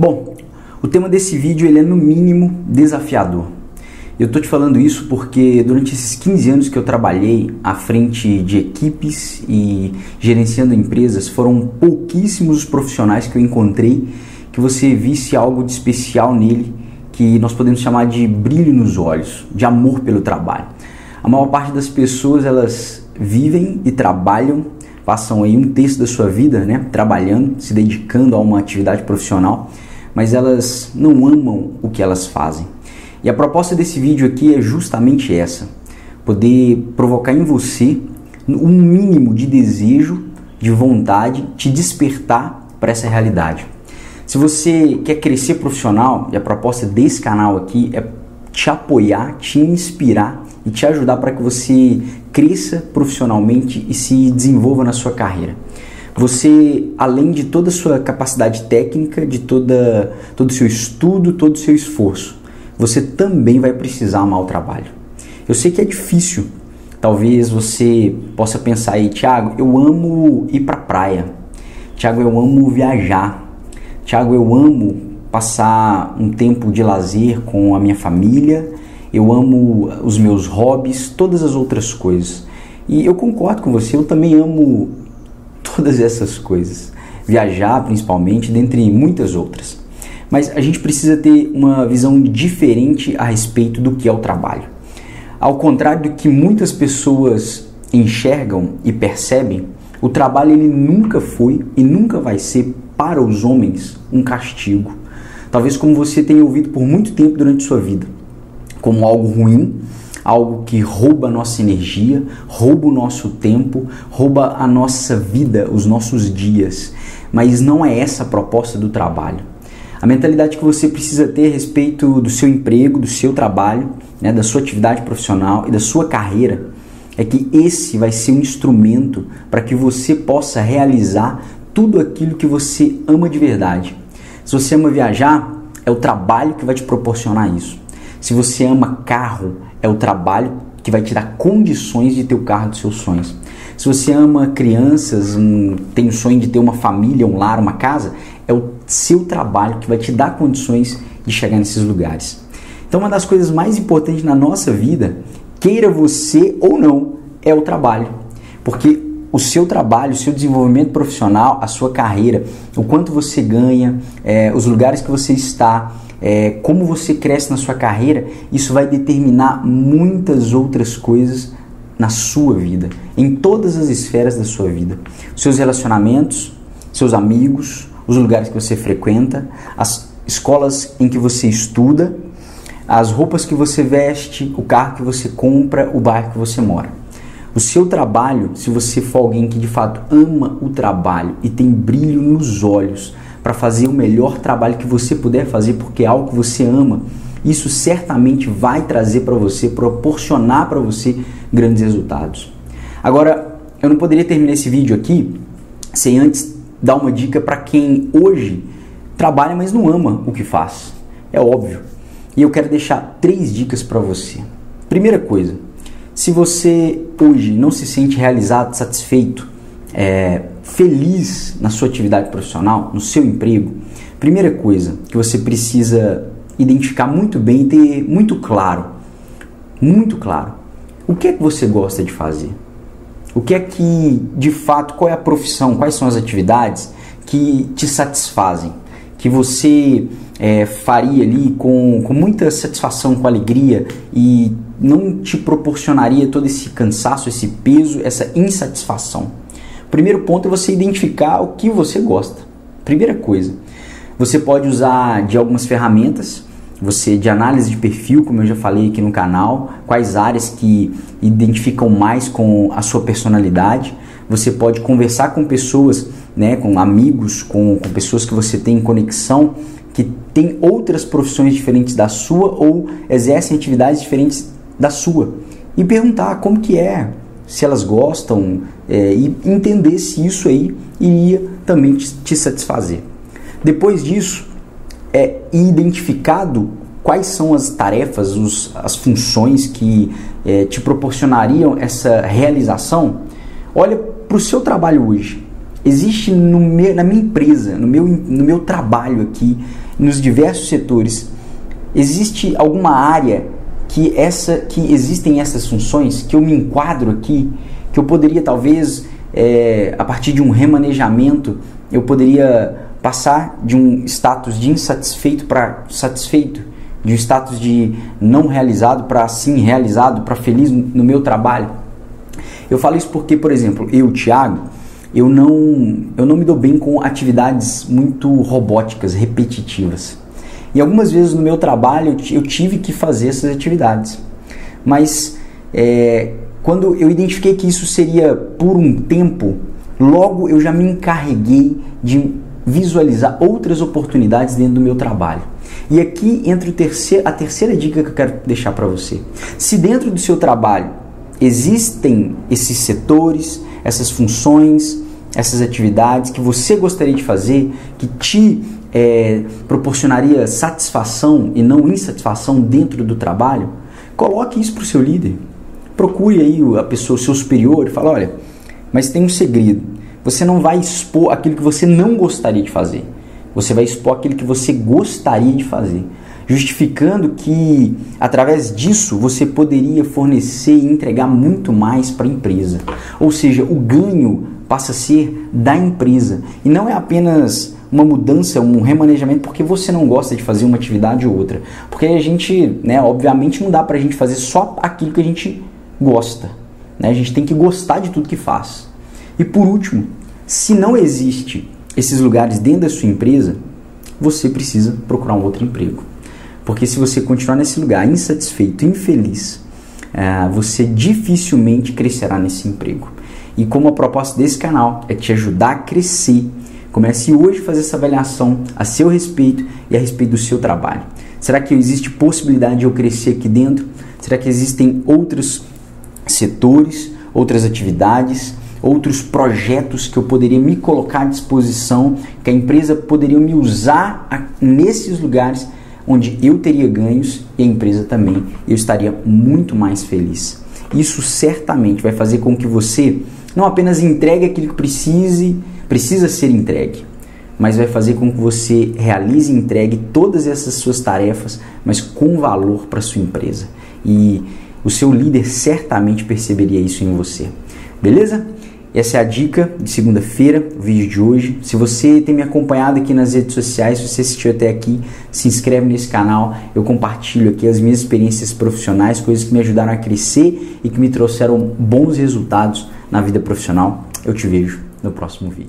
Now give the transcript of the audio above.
Bom, o tema desse vídeo ele é no mínimo desafiador. Eu estou te falando isso porque durante esses 15 anos que eu trabalhei à frente de equipes e gerenciando empresas, foram pouquíssimos os profissionais que eu encontrei que você visse algo de especial nele, que nós podemos chamar de brilho nos olhos, de amor pelo trabalho. A maior parte das pessoas elas vivem e trabalham, passam aí um terço da sua vida, né, trabalhando, se dedicando a uma atividade profissional, mas elas não amam o que elas fazem. E a proposta desse vídeo aqui é justamente essa: poder provocar em você um mínimo de desejo, de vontade, te despertar para essa realidade. Se você quer crescer profissional, e a proposta desse canal aqui é te apoiar, te inspirar e te ajudar para que você cresça profissionalmente e se desenvolva na sua carreira. Você, além de toda a sua capacidade técnica, de toda, todo o seu estudo, todo o seu esforço, você também vai precisar amar o trabalho. Eu sei que é difícil. Talvez você possa pensar aí, Tiago, eu amo ir para praia. Tiago, eu amo viajar. Tiago, eu amo passar um tempo de lazer com a minha família. Eu amo os meus hobbies, todas as outras coisas. E eu concordo com você, eu também amo todas essas coisas. Viajar, principalmente, dentre muitas outras. Mas a gente precisa ter uma visão diferente a respeito do que é o trabalho. Ao contrário do que muitas pessoas enxergam e percebem, o trabalho ele nunca foi e nunca vai ser para os homens um castigo. Talvez como você tenha ouvido por muito tempo durante sua vida, como algo ruim, algo que rouba a nossa energia, rouba o nosso tempo, rouba a nossa vida, os nossos dias. Mas não é essa a proposta do trabalho. A mentalidade que você precisa ter a respeito do seu emprego, do seu trabalho, né, da sua atividade profissional e da sua carreira é que esse vai ser um instrumento para que você possa realizar tudo aquilo que você ama de verdade. Se você ama viajar, é o trabalho que vai te proporcionar isso. Se você ama carro, é o trabalho que vai te dar condições de ter o carro dos seus sonhos. Se você ama crianças, um, tem o sonho de ter uma família, um lar, uma casa, é o seu trabalho que vai te dar condições de chegar nesses lugares. Então, uma das coisas mais importantes na nossa vida, queira você ou não, é o trabalho. Porque o seu trabalho, o seu desenvolvimento profissional, a sua carreira, o quanto você ganha, é, os lugares que você está, é, como você cresce na sua carreira, isso vai determinar muitas outras coisas na sua vida, em todas as esferas da sua vida. Seus relacionamentos, seus amigos, os lugares que você frequenta, as escolas em que você estuda, as roupas que você veste, o carro que você compra, o bairro que você mora. O seu trabalho, se você for alguém que de fato ama o trabalho e tem brilho nos olhos para fazer o melhor trabalho que você puder fazer, porque é algo que você ama, isso certamente vai trazer para você, proporcionar para você grandes resultados. Agora, eu não poderia terminar esse vídeo aqui sem antes dar uma dica para quem hoje trabalha, mas não ama o que faz. É óbvio. E eu quero deixar três dicas para você. Primeira coisa, se você hoje não se sente realizado, satisfeito, é, feliz na sua atividade profissional, no seu emprego, primeira coisa que você precisa identificar muito bem e ter muito claro, muito claro, o que é que você gosta de fazer? O que é que, de fato, qual é a profissão, quais são as atividades que te satisfazem, que você é, faria ali com, com muita satisfação, com alegria e não te proporcionaria todo esse cansaço, esse peso, essa insatisfação. Primeiro ponto é você identificar o que você gosta. Primeira coisa, você pode usar de algumas ferramentas, você de análise de perfil, como eu já falei aqui no canal, quais áreas que identificam mais com a sua personalidade. Você pode conversar com pessoas, né, com amigos, com, com pessoas que você tem conexão, que tem outras profissões diferentes da sua ou exercem atividades diferentes da sua e perguntar como que é, se elas gostam é, e entender se isso aí iria também te, te satisfazer. Depois disso, é identificado quais são as tarefas, os, as funções que é, te proporcionariam essa realização, olha para o seu trabalho hoje. existe meu, na minha empresa, no meu, no meu trabalho aqui, nos diversos setores, existe alguma área que essa que existem essas funções que eu me enquadro aqui, que eu poderia talvez é, a partir de um remanejamento eu poderia passar de um status de insatisfeito para satisfeito, de um status de não realizado para sim realizado, para feliz no meu trabalho. Eu falo isso porque, por exemplo, eu, Thiago, eu não, eu não me dou bem com atividades muito robóticas, repetitivas. E algumas vezes no meu trabalho eu tive que fazer essas atividades. Mas é, quando eu identifiquei que isso seria por um tempo, logo eu já me encarreguei de visualizar outras oportunidades dentro do meu trabalho. E aqui entra terceiro, a terceira dica que eu quero deixar para você. Se dentro do seu trabalho existem esses setores, essas funções, essas atividades que você gostaria de fazer, que te é, proporcionaria satisfação e não insatisfação dentro do trabalho, coloque isso para o seu líder. Procure aí a pessoa, o seu superior e fale, olha, mas tem um segredo. Você não vai expor aquilo que você não gostaria de fazer. Você vai expor aquilo que você gostaria de fazer justificando que através disso você poderia fornecer e entregar muito mais para a empresa. Ou seja, o ganho passa a ser da empresa e não é apenas uma mudança, um remanejamento porque você não gosta de fazer uma atividade ou outra. Porque a gente, né, obviamente não dá para a gente fazer só aquilo que a gente gosta. Né? A gente tem que gostar de tudo que faz. E por último, se não existe esses lugares dentro da sua empresa, você precisa procurar um outro emprego. Porque se você continuar nesse lugar insatisfeito, infeliz, é, você dificilmente crescerá nesse emprego. E como a proposta desse canal é te ajudar a crescer, comece hoje a fazer essa avaliação a seu respeito e a respeito do seu trabalho. Será que existe possibilidade de eu crescer aqui dentro? Será que existem outros setores, outras atividades, outros projetos que eu poderia me colocar à disposição, que a empresa poderia me usar nesses lugares onde eu teria ganhos e a empresa também, eu estaria muito mais feliz. Isso certamente vai fazer com que você não apenas entregue aquilo que precise, precisa ser entregue, mas vai fazer com que você realize e entregue todas essas suas tarefas, mas com valor para sua empresa. E o seu líder certamente perceberia isso em você. Beleza? Essa é a dica de segunda-feira, o vídeo de hoje. Se você tem me acompanhado aqui nas redes sociais, se você assistiu até aqui, se inscreve nesse canal. Eu compartilho aqui as minhas experiências profissionais, coisas que me ajudaram a crescer e que me trouxeram bons resultados na vida profissional. Eu te vejo no próximo vídeo.